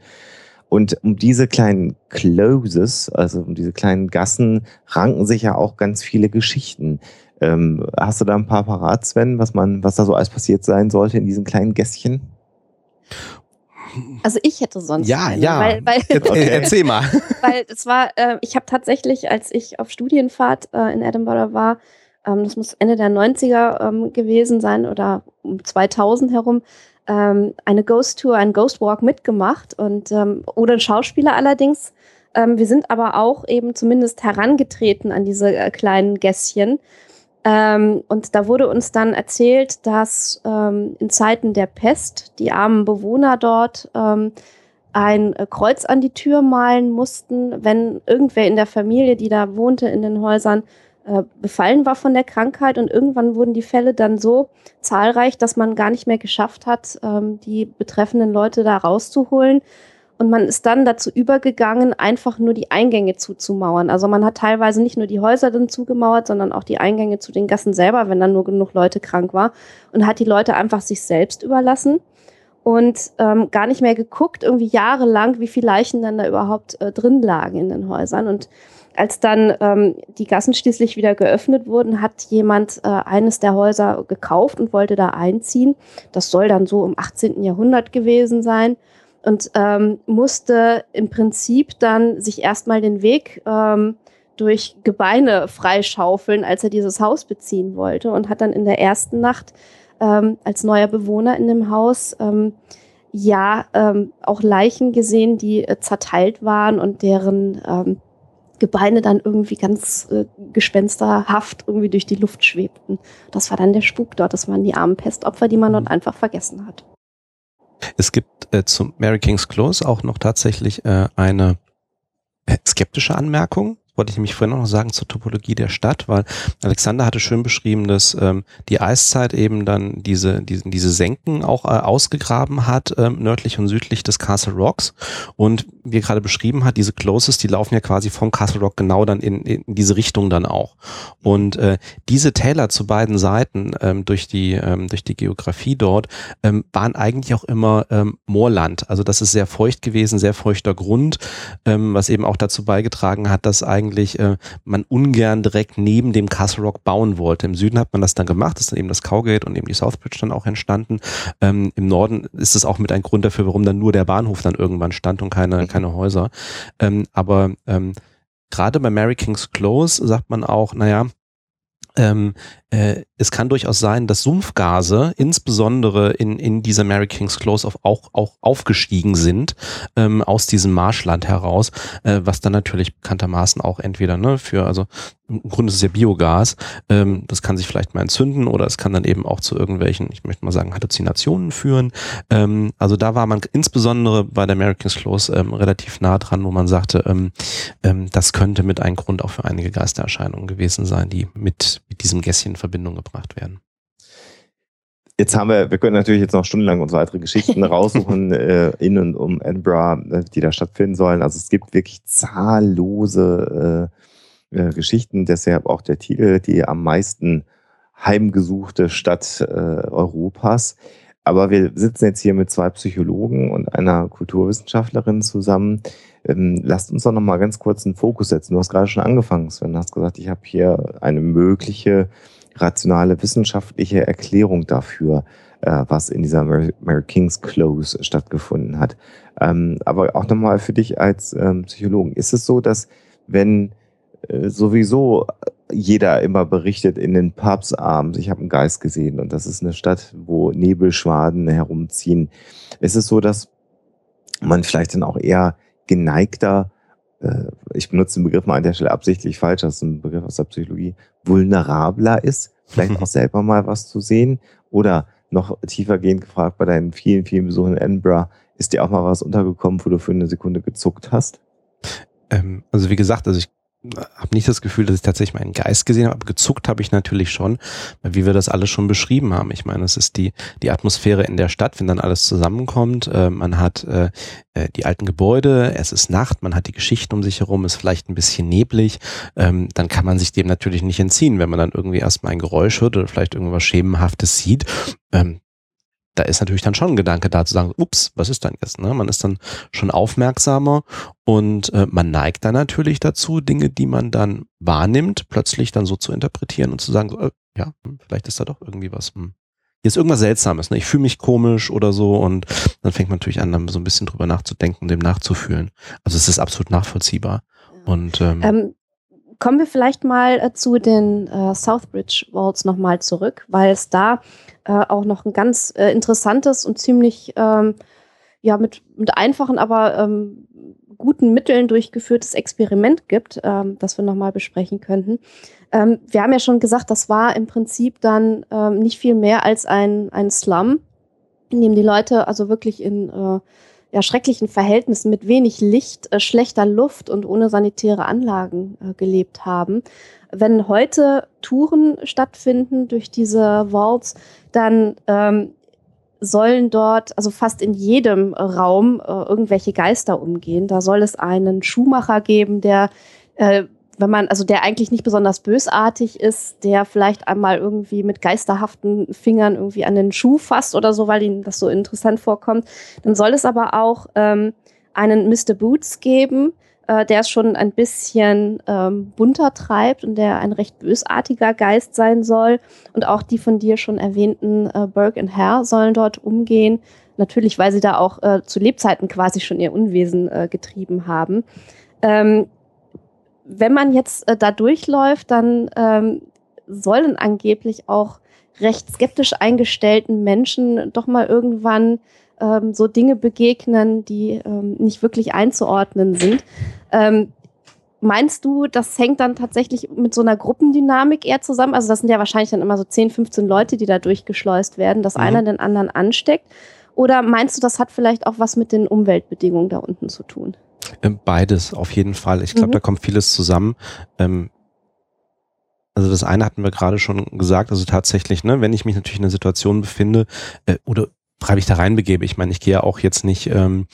Und um diese kleinen Closes, also um diese kleinen Gassen, ranken sich ja auch ganz viele Geschichten. Ähm, hast du da ein paar parat, Sven, was man, was da so alles passiert sein sollte in diesen kleinen Gässchen? Also ich hätte sonst ja, eine, ja. Weil, weil, okay. Erzähl mal. Weil es war, äh, ich habe tatsächlich, als ich auf Studienfahrt äh, in Edinburgh war, ähm, das muss Ende der 90er ähm, gewesen sein oder um 2000 herum, ähm, eine Ghost Tour, ein Ghost Walk mitgemacht und ähm, oder ein Schauspieler allerdings. Ähm, wir sind aber auch eben zumindest herangetreten an diese äh, kleinen Gässchen ähm, und da wurde uns dann erzählt, dass ähm, in Zeiten der Pest die armen Bewohner dort ähm, ein äh, Kreuz an die Tür malen mussten, wenn irgendwer in der Familie, die da wohnte in den Häusern, äh, befallen war von der Krankheit und irgendwann wurden die Fälle dann so zahlreich, dass man gar nicht mehr geschafft hat, ähm, die betreffenden Leute da rauszuholen. Und man ist dann dazu übergegangen, einfach nur die Eingänge zuzumauern. Also man hat teilweise nicht nur die Häuser dann zugemauert, sondern auch die Eingänge zu den Gassen selber, wenn dann nur genug Leute krank war. Und hat die Leute einfach sich selbst überlassen und ähm, gar nicht mehr geguckt, irgendwie jahrelang, wie viele Leichen dann da überhaupt äh, drin lagen in den Häusern. Und als dann ähm, die Gassen schließlich wieder geöffnet wurden, hat jemand äh, eines der Häuser gekauft und wollte da einziehen. Das soll dann so im 18. Jahrhundert gewesen sein und ähm, musste im Prinzip dann sich erstmal den Weg ähm, durch Gebeine freischaufeln, als er dieses Haus beziehen wollte und hat dann in der ersten Nacht ähm, als neuer Bewohner in dem Haus ähm, ja ähm, auch Leichen gesehen, die äh, zerteilt waren und deren Gebeine dann irgendwie ganz äh, gespensterhaft irgendwie durch die Luft schwebten. Das war dann der Spuk dort. Das waren die armen Pestopfer, die man dort mhm. einfach vergessen hat. Es gibt äh, zum Mary King's Close auch noch tatsächlich äh, eine äh, skeptische Anmerkung wollte ich nämlich vorhin noch sagen zur Topologie der Stadt, weil Alexander hatte schön beschrieben, dass ähm, die Eiszeit eben dann diese, diese, diese Senken auch äh, ausgegraben hat, ähm, nördlich und südlich des Castle Rocks. Und wie er gerade beschrieben hat, diese Closes, die laufen ja quasi vom Castle Rock genau dann in, in diese Richtung dann auch. Und äh, diese Täler zu beiden Seiten ähm, durch, die, ähm, durch die Geografie dort ähm, waren eigentlich auch immer ähm, Moorland. Also das ist sehr feucht gewesen, sehr feuchter Grund, ähm, was eben auch dazu beigetragen hat, dass eigentlich eigentlich äh, man ungern direkt neben dem Castle Rock bauen wollte. Im Süden hat man das dann gemacht, ist dann eben das Cowgate und eben die Southbridge dann auch entstanden. Ähm, Im Norden ist es auch mit ein Grund dafür, warum dann nur der Bahnhof dann irgendwann stand und keine, mhm. keine Häuser. Ähm, aber ähm, gerade bei Mary King's Close sagt man auch, naja, ähm, äh, es kann durchaus sein, dass Sumpfgase insbesondere in, in dieser Mary King's Close auf, auch, auch aufgestiegen sind ähm, aus diesem Marschland heraus, äh, was dann natürlich bekanntermaßen auch entweder ne, für, also im Grunde ist es ja Biogas, ähm, das kann sich vielleicht mal entzünden oder es kann dann eben auch zu irgendwelchen, ich möchte mal sagen, Halluzinationen führen. Ähm, also da war man insbesondere bei der Mary King's Close ähm, relativ nah dran, wo man sagte, ähm, ähm, das könnte mit ein Grund auch für einige Geistererscheinungen gewesen sein, die mit, mit diesem Gässchen Verbindung gebracht werden. Jetzt haben wir, wir können natürlich jetzt noch stundenlang uns weitere Geschichten raussuchen äh, in und um Edinburgh, äh, die da stattfinden sollen. Also es gibt wirklich zahllose äh, äh, Geschichten, deshalb auch der Titel, die am meisten heimgesuchte Stadt äh, Europas. Aber wir sitzen jetzt hier mit zwei Psychologen und einer Kulturwissenschaftlerin zusammen. Ähm, lasst uns doch noch mal ganz kurz einen Fokus setzen. Du hast gerade schon angefangen, Sven. Du hast gesagt, ich habe hier eine mögliche rationale wissenschaftliche Erklärung dafür, äh, was in dieser Mary, Mary King's Close stattgefunden hat. Ähm, aber auch nochmal für dich als ähm, Psychologen. Ist es so, dass wenn äh, sowieso jeder immer berichtet in den Pubs abends, ich habe einen Geist gesehen und das ist eine Stadt, wo Nebelschwaden herumziehen. Ist es so, dass man vielleicht dann auch eher geneigter ich benutze den Begriff mal an der Stelle absichtlich falsch, das ist ein Begriff aus der Psychologie, vulnerabler ist, vielleicht auch selber mal was zu sehen oder noch tiefergehend gefragt bei deinen vielen, vielen Besuchen in Edinburgh, ist dir auch mal was untergekommen, wo du für eine Sekunde gezuckt hast? Ähm, also wie gesagt, also ich habe nicht das Gefühl, dass ich tatsächlich meinen Geist gesehen habe, gezuckt habe ich natürlich schon, wie wir das alles schon beschrieben haben. Ich meine, es ist die, die Atmosphäre in der Stadt, wenn dann alles zusammenkommt. Äh, man hat äh, äh, die alten Gebäude, es ist Nacht, man hat die Geschichten um sich herum, ist vielleicht ein bisschen neblig. Ähm, dann kann man sich dem natürlich nicht entziehen, wenn man dann irgendwie erstmal ein Geräusch hört oder vielleicht irgendwas Schemenhaftes sieht. Ähm, da ist natürlich dann schon ein Gedanke da zu sagen, ups, was ist denn jetzt? Ne? Man ist dann schon aufmerksamer und äh, man neigt dann natürlich dazu, Dinge, die man dann wahrnimmt, plötzlich dann so zu interpretieren und zu sagen, so, äh, ja, hm, vielleicht ist da doch irgendwie was. Hm. Hier ist irgendwas Seltsames, ne? ich fühle mich komisch oder so und dann fängt man natürlich an, dann so ein bisschen drüber nachzudenken, dem nachzufühlen. Also es ist absolut nachvollziehbar. Und ähm, ähm, kommen wir vielleicht mal äh, zu den äh, Southbridge Walls nochmal zurück, weil es da äh, auch noch ein ganz äh, interessantes und ziemlich ähm, ja mit, mit einfachen, aber ähm, guten Mitteln durchgeführtes Experiment gibt, ähm, das wir nochmal besprechen könnten. Ähm, wir haben ja schon gesagt, das war im Prinzip dann ähm, nicht viel mehr als ein, ein Slum, in dem die Leute also wirklich in, äh, ja, schrecklichen Verhältnissen mit wenig Licht, äh, schlechter Luft und ohne sanitäre Anlagen äh, gelebt haben. Wenn heute Touren stattfinden durch diese Vaults, dann ähm, sollen dort, also fast in jedem Raum, äh, irgendwelche Geister umgehen. Da soll es einen Schuhmacher geben, der äh, wenn man, also der eigentlich nicht besonders bösartig ist, der vielleicht einmal irgendwie mit geisterhaften Fingern irgendwie an den Schuh fasst oder so, weil ihm das so interessant vorkommt. Dann soll es aber auch ähm, einen Mr. Boots geben, äh, der es schon ein bisschen ähm, bunter treibt und der ein recht bösartiger Geist sein soll. Und auch die von dir schon erwähnten äh, Burke und Hare sollen dort umgehen. Natürlich, weil sie da auch äh, zu Lebzeiten quasi schon ihr Unwesen äh, getrieben haben. Ähm, wenn man jetzt äh, da durchläuft, dann ähm, sollen angeblich auch recht skeptisch eingestellten Menschen doch mal irgendwann ähm, so Dinge begegnen, die ähm, nicht wirklich einzuordnen sind. Ähm, meinst du, das hängt dann tatsächlich mit so einer Gruppendynamik eher zusammen? Also das sind ja wahrscheinlich dann immer so 10, 15 Leute, die da durchgeschleust werden, dass mhm. einer den anderen ansteckt. Oder meinst du, das hat vielleicht auch was mit den Umweltbedingungen da unten zu tun? Ähm, beides, auf jeden Fall. Ich glaube, mhm. da kommt vieles zusammen. Ähm, also das eine hatten wir gerade schon gesagt, also tatsächlich, ne, wenn ich mich natürlich in einer Situation befinde äh, oder freiwillig da reinbegebe, ich meine, ich gehe ja auch jetzt nicht ähm,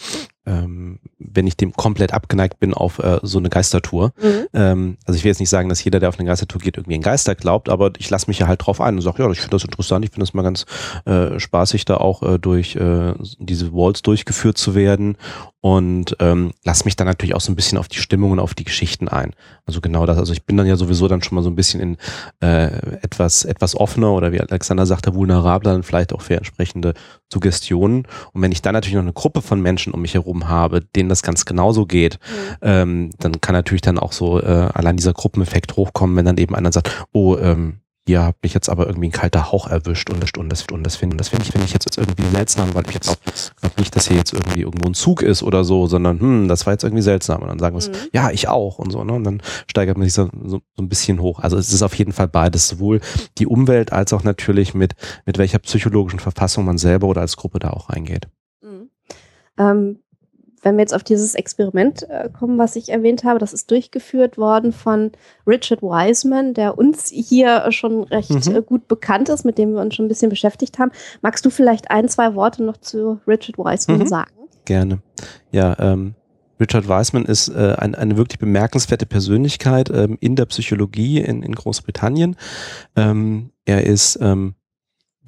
ähm, wenn ich dem komplett abgeneigt bin auf äh, so eine Geistertour. Mhm. Ähm, also ich will jetzt nicht sagen, dass jeder, der auf eine Geistertour geht, irgendwie ein Geister glaubt, aber ich lasse mich ja halt drauf ein und sage, ja, ich finde das interessant, ich finde das mal ganz äh, spaßig, da auch äh, durch äh, diese Walls durchgeführt zu werden und ähm, lass mich dann natürlich auch so ein bisschen auf die Stimmung und auf die Geschichten ein. Also genau das. Also ich bin dann ja sowieso dann schon mal so ein bisschen in äh, etwas etwas offener oder wie Alexander sagte, vulnerabler dann vielleicht auch für entsprechende Suggestionen. Und wenn ich dann natürlich noch eine Gruppe von Menschen um mich herum herum habe, denen das ganz genauso geht, mhm. ähm, dann kann natürlich dann auch so äh, allein dieser Gruppeneffekt hochkommen, wenn dann eben einer sagt, oh, ähm, ihr habt mich jetzt aber irgendwie ein kalter Hauch erwischt und das und das und das finde das finde ich finde ich jetzt irgendwie seltsam, weil ich jetzt glaube glaub nicht, dass hier jetzt irgendwie irgendwo ein Zug ist oder so, sondern hm, das war jetzt irgendwie seltsam und dann sagen wir mhm. ja, ich auch und so, ne? Und dann steigert man sich so, so, so ein bisschen hoch. Also es ist auf jeden Fall beides, sowohl die Umwelt als auch natürlich mit mit welcher psychologischen Verfassung man selber oder als Gruppe da auch reingeht. Mhm. Ähm, wenn wir jetzt auf dieses Experiment äh, kommen, was ich erwähnt habe, das ist durchgeführt worden von Richard Wiseman, der uns hier schon recht mhm. äh, gut bekannt ist, mit dem wir uns schon ein bisschen beschäftigt haben. Magst du vielleicht ein, zwei Worte noch zu Richard Wiseman mhm. sagen? Gerne. Ja, ähm, Richard Wiseman ist äh, ein, eine wirklich bemerkenswerte Persönlichkeit ähm, in der Psychologie in, in Großbritannien. Ähm, er ist ähm,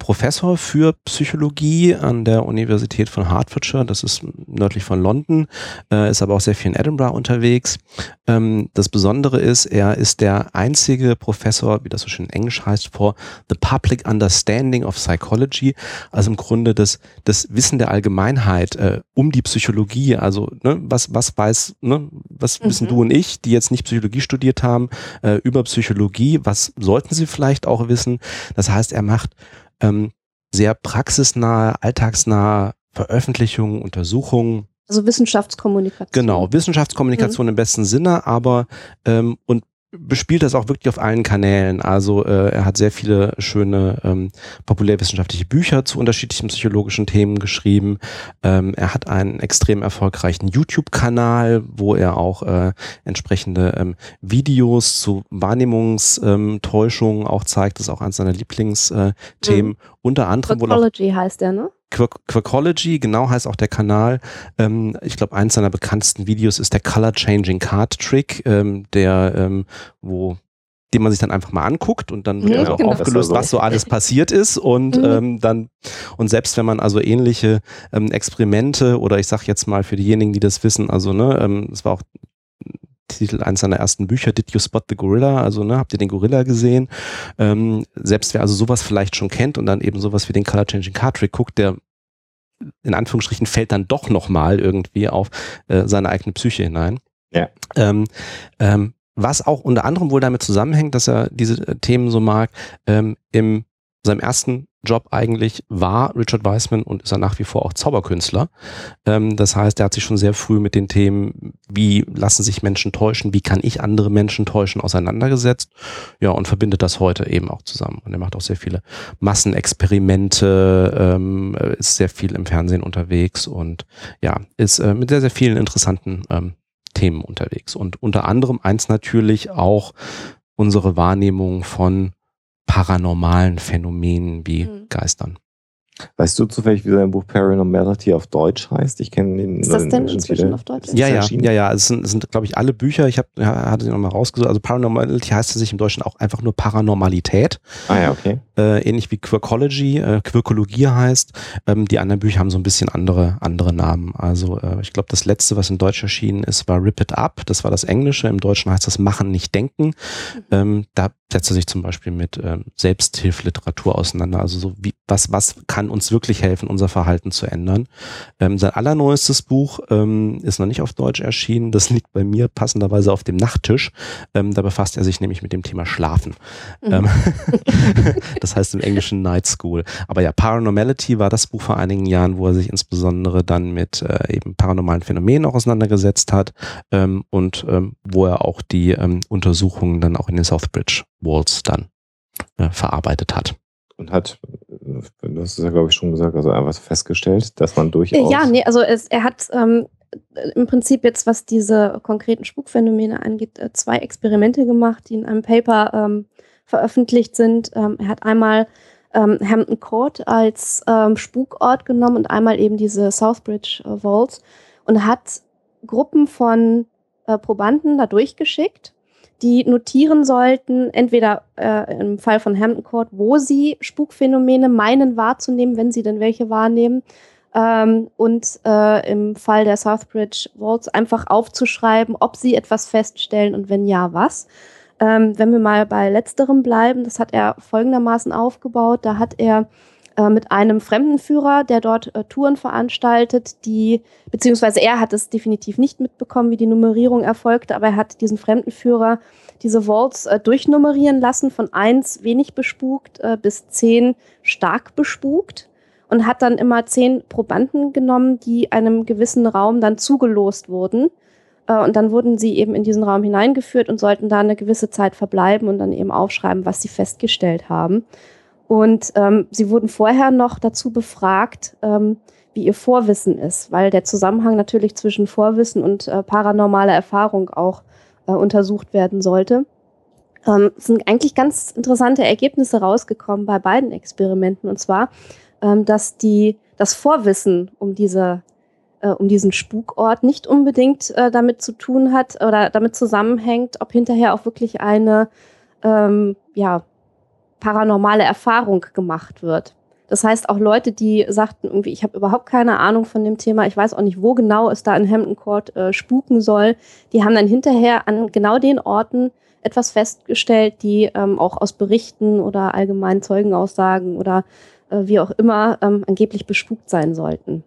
Professor für Psychologie an der Universität von Hertfordshire, das ist nördlich von London, äh, ist aber auch sehr viel in Edinburgh unterwegs. Ähm, das Besondere ist, er ist der einzige Professor, wie das so schön in Englisch heißt, for the Public Understanding of Psychology, also im Grunde das, das Wissen der Allgemeinheit äh, um die Psychologie, also ne, was, was weiß, ne, was mhm. wissen du und ich, die jetzt nicht Psychologie studiert haben, äh, über Psychologie, was sollten sie vielleicht auch wissen? Das heißt, er macht ähm, sehr praxisnahe, alltagsnahe Veröffentlichungen, Untersuchungen. Also Wissenschaftskommunikation. Genau, Wissenschaftskommunikation mhm. im besten Sinne, aber ähm, und bespielt das auch wirklich auf allen Kanälen. Also äh, er hat sehr viele schöne ähm, populärwissenschaftliche Bücher zu unterschiedlichen psychologischen Themen geschrieben. Ähm, er hat einen extrem erfolgreichen YouTube-Kanal, wo er auch äh, entsprechende ähm, Videos zu Wahrnehmungstäuschungen auch zeigt. Das ist auch eines seiner Lieblingsthemen. Mhm. Unter anderem Psychology heißt er, ne? Quirkology, genau heißt auch der Kanal. Ähm, ich glaube, eins seiner bekanntesten Videos ist der Color Changing Card Trick, ähm, der, ähm, wo den man sich dann einfach mal anguckt und dann wird ja, also genau. aufgelöst, was so alles passiert ist und mhm. ähm, dann und selbst wenn man also ähnliche ähm, Experimente oder ich sag jetzt mal für diejenigen, die das wissen, also ne, ähm, es war auch Titel eines seiner ersten Bücher, Did You Spot the Gorilla? Also, ne, habt ihr den Gorilla gesehen? Ähm, selbst wer also sowas vielleicht schon kennt und dann eben sowas wie den Color Changing Card Trick guckt, der in Anführungsstrichen fällt dann doch nochmal irgendwie auf äh, seine eigene Psyche hinein. Ja. Ähm, ähm, was auch unter anderem wohl damit zusammenhängt, dass er diese äh, Themen so mag, ähm, im seinem ersten Job eigentlich war Richard Weissman und ist er nach wie vor auch Zauberkünstler. Ähm, das heißt, er hat sich schon sehr früh mit den Themen, wie lassen sich Menschen täuschen, wie kann ich andere Menschen täuschen, auseinandergesetzt. Ja, und verbindet das heute eben auch zusammen. Und er macht auch sehr viele Massenexperimente, ähm, ist sehr viel im Fernsehen unterwegs und ja, ist äh, mit sehr, sehr vielen interessanten ähm, Themen unterwegs. Und unter anderem eins natürlich auch unsere Wahrnehmung von paranormalen Phänomenen wie mhm. Geistern. Weißt du zufällig, wie sein Buch Paranormality auf Deutsch heißt? Ich kenne den. Ist das denn inzwischen auf Deutsch? Ja, ja, ja, ja. Es sind, sind glaube ich, alle Bücher. Ich habe ja, hatte sie nochmal rausgesucht. Also Paranormality heißt es sich im Deutschen auch einfach nur Paranormalität. Ah ja, okay. Äh, ähnlich wie Quirkology, äh, Quirkologie heißt. Ähm, die anderen Bücher haben so ein bisschen andere, andere Namen. Also äh, ich glaube, das letzte, was in Deutsch erschienen ist, war Rip It Up. Das war das Englische. Im Deutschen heißt das Machen, nicht denken. Mhm. Ähm, da setzt er sich zum Beispiel mit ähm, Selbsthilfliteratur auseinander. Also so wie, was, was kann uns wirklich helfen, unser Verhalten zu ändern. Ähm, sein allerneuestes Buch ähm, ist noch nicht auf Deutsch erschienen. Das liegt bei mir passenderweise auf dem Nachttisch. Ähm, da befasst er sich nämlich mit dem Thema Schlafen. Mhm. Ähm, das heißt im Englischen Night School. Aber ja, Paranormality war das Buch vor einigen Jahren, wo er sich insbesondere dann mit äh, eben paranormalen Phänomenen auch auseinandergesetzt hat ähm, und ähm, wo er auch die Untersuchungen dann auch in den Southbridge Walls dann äh, verarbeitet hat. Und hat, du hast es ja, glaube ich, schon gesagt, also einfach festgestellt, dass man durchaus. Ja, nee, also es, er hat ähm, im Prinzip jetzt, was diese konkreten Spukphänomene angeht, äh, zwei Experimente gemacht, die in einem Paper ähm, veröffentlicht sind. Ähm, er hat einmal ähm, Hampton Court als ähm, Spukort genommen und einmal eben diese Southbridge äh, Vaults und hat Gruppen von äh, Probanden da durchgeschickt die notieren sollten, entweder äh, im Fall von Hampton Court, wo sie Spukphänomene meinen wahrzunehmen, wenn sie denn welche wahrnehmen, ähm, und äh, im Fall der Southbridge Vaults einfach aufzuschreiben, ob sie etwas feststellen und wenn ja, was. Ähm, wenn wir mal bei letzterem bleiben, das hat er folgendermaßen aufgebaut, da hat er äh, mit einem Fremdenführer, der dort äh, Touren veranstaltet, die, beziehungsweise er hat es definitiv nicht mitbekommen, wie die Nummerierung erfolgte, aber er hat diesen Fremdenführer diese Vaults äh, durchnummerieren lassen, von eins wenig bespukt äh, bis zehn stark bespukt und hat dann immer zehn Probanden genommen, die einem gewissen Raum dann zugelost wurden. Äh, und dann wurden sie eben in diesen Raum hineingeführt und sollten da eine gewisse Zeit verbleiben und dann eben aufschreiben, was sie festgestellt haben. Und ähm, sie wurden vorher noch dazu befragt, ähm, wie ihr Vorwissen ist, weil der Zusammenhang natürlich zwischen Vorwissen und äh, paranormaler Erfahrung auch äh, untersucht werden sollte. Ähm, es sind eigentlich ganz interessante Ergebnisse rausgekommen bei beiden Experimenten. Und zwar, ähm, dass die, das Vorwissen um diese äh, um diesen Spukort nicht unbedingt äh, damit zu tun hat oder damit zusammenhängt, ob hinterher auch wirklich eine ähm, ja, paranormale Erfahrung gemacht wird. Das heißt, auch Leute, die sagten, irgendwie, ich habe überhaupt keine Ahnung von dem Thema, ich weiß auch nicht, wo genau es da in Hampton Court äh, spuken soll, die haben dann hinterher an genau den Orten etwas festgestellt, die ähm, auch aus Berichten oder allgemeinen Zeugenaussagen oder äh, wie auch immer ähm, angeblich bespukt sein sollten.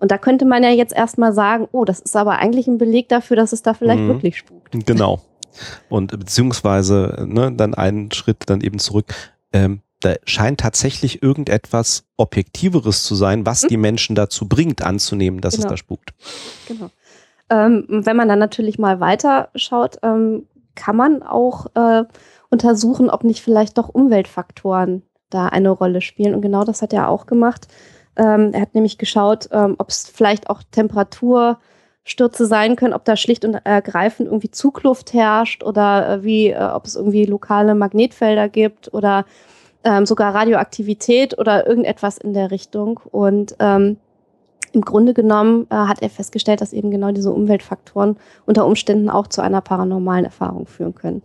Und da könnte man ja jetzt erstmal sagen, oh, das ist aber eigentlich ein Beleg dafür, dass es da vielleicht mhm. wirklich spukt. Genau. Und beziehungsweise ne, dann einen Schritt dann eben zurück ähm, da scheint tatsächlich irgendetwas Objektiveres zu sein, was hm? die Menschen dazu bringt, anzunehmen, dass genau. es da spukt. Genau. Ähm, wenn man dann natürlich mal weiter schaut, ähm, kann man auch äh, untersuchen, ob nicht vielleicht doch Umweltfaktoren da eine Rolle spielen. Und genau das hat er auch gemacht. Ähm, er hat nämlich geschaut, ähm, ob es vielleicht auch Temperaturstürze sein können, ob da schlicht und ergreifend irgendwie Zugluft herrscht oder äh, wie, äh, ob es irgendwie lokale Magnetfelder gibt oder ähm, sogar Radioaktivität oder irgendetwas in der Richtung. Und ähm, im Grunde genommen äh, hat er festgestellt, dass eben genau diese Umweltfaktoren unter Umständen auch zu einer paranormalen Erfahrung führen können.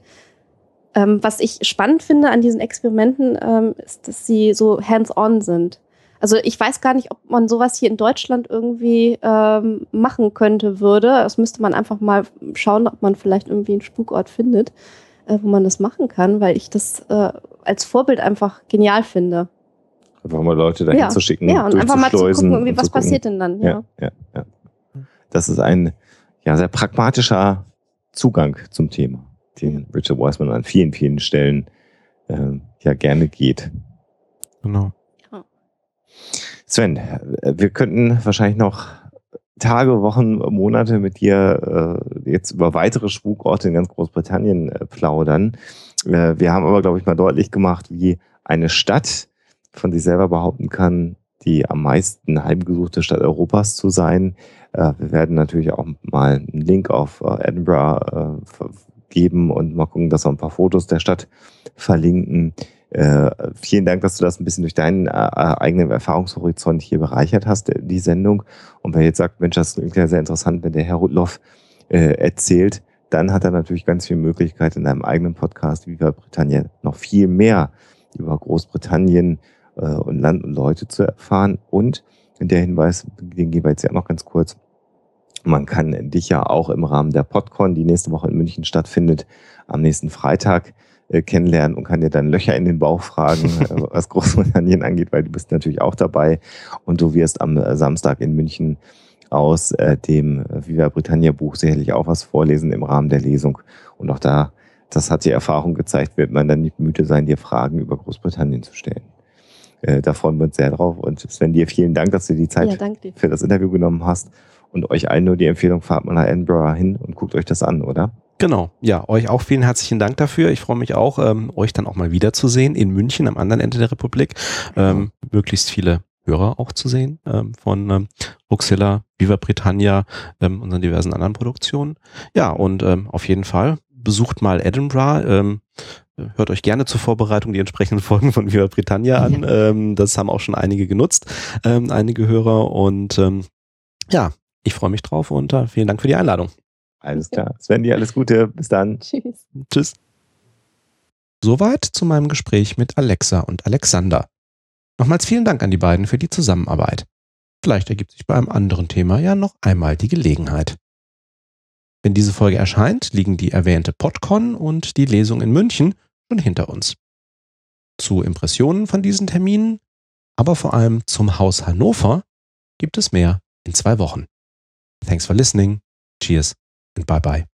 Ähm, was ich spannend finde an diesen Experimenten, ähm, ist, dass sie so hands-on sind. Also ich weiß gar nicht, ob man sowas hier in Deutschland irgendwie ähm, machen könnte würde. Das müsste man einfach mal schauen, ob man vielleicht irgendwie einen Spukort findet, äh, wo man das machen kann, weil ich das äh, als Vorbild einfach genial finde. Einfach mal Leute dahin ja. zu schicken. Ja, und einfach mal zu gucken, irgendwie, was passiert denn dann. Ja. ja. Ja, Das ist ein ja, sehr pragmatischer Zugang zum Thema, den Richard Wiseman an vielen, vielen Stellen äh, ja gerne geht. Genau. Sven, wir könnten wahrscheinlich noch Tage, Wochen, Monate mit dir äh, jetzt über weitere Spukorte in ganz Großbritannien äh, plaudern. Äh, wir haben aber, glaube ich, mal deutlich gemacht, wie eine Stadt von sich selber behaupten kann, die am meisten heimgesuchte Stadt Europas zu sein. Äh, wir werden natürlich auch mal einen Link auf äh, Edinburgh äh, geben und mal gucken, dass wir ein paar Fotos der Stadt verlinken. Äh, vielen Dank, dass du das ein bisschen durch deinen äh, eigenen Erfahrungshorizont hier bereichert hast, äh, die Sendung. Und wer jetzt sagt, Mensch, das ja sehr interessant, wenn der Herr Rudloff äh, erzählt, dann hat er natürlich ganz viel Möglichkeit in einem eigenen Podcast Viva Britannia noch viel mehr über Großbritannien äh, und Land und Leute zu erfahren. Und der Hinweis, den geben wir jetzt ja noch ganz kurz. Man kann dich ja auch im Rahmen der PodCon, die nächste Woche in München stattfindet, am nächsten Freitag äh, kennenlernen und kann dir dann Löcher in den Bauch fragen, äh, was Großbritannien angeht, weil du bist natürlich auch dabei und du wirst am äh, Samstag in München aus äh, dem Viva Britannia Buch sicherlich auch was vorlesen im Rahmen der Lesung. Und auch da, das hat die Erfahrung gezeigt, wird man dann nicht müde sein, dir Fragen über Großbritannien zu stellen. Äh, da freuen wir uns sehr drauf. Und Sven, dir vielen Dank, dass du die Zeit ja, für das Interview genommen hast. Und euch allen nur die Empfehlung, fahrt mal nach Edinburgh hin und guckt euch das an, oder? Genau, ja, euch auch vielen herzlichen Dank dafür. Ich freue mich auch, ähm, euch dann auch mal wiederzusehen in München am anderen Ende der Republik. Ähm, möglichst viele Hörer auch zu sehen ähm, von ähm, Ruxilla, Viva Britannia, ähm, unseren diversen anderen Produktionen. Ja, und ähm, auf jeden Fall besucht mal Edinburgh. Ähm, hört euch gerne zur Vorbereitung die entsprechenden Folgen von Viva Britannia an. Ähm, das haben auch schon einige genutzt, ähm, einige Hörer. Und ähm, ja, ich freue mich drauf und äh, vielen Dank für die Einladung. Alles klar. Sven, dir alles Gute. Bis dann. Tschüss. Tschüss. Soweit zu meinem Gespräch mit Alexa und Alexander. Nochmals vielen Dank an die beiden für die Zusammenarbeit. Vielleicht ergibt sich bei einem anderen Thema ja noch einmal die Gelegenheit. Wenn diese Folge erscheint, liegen die erwähnte PodCon und die Lesung in München schon hinter uns. Zu Impressionen von diesen Terminen, aber vor allem zum Haus Hannover gibt es mehr in zwei Wochen. Thanks for listening. Cheers and bye bye.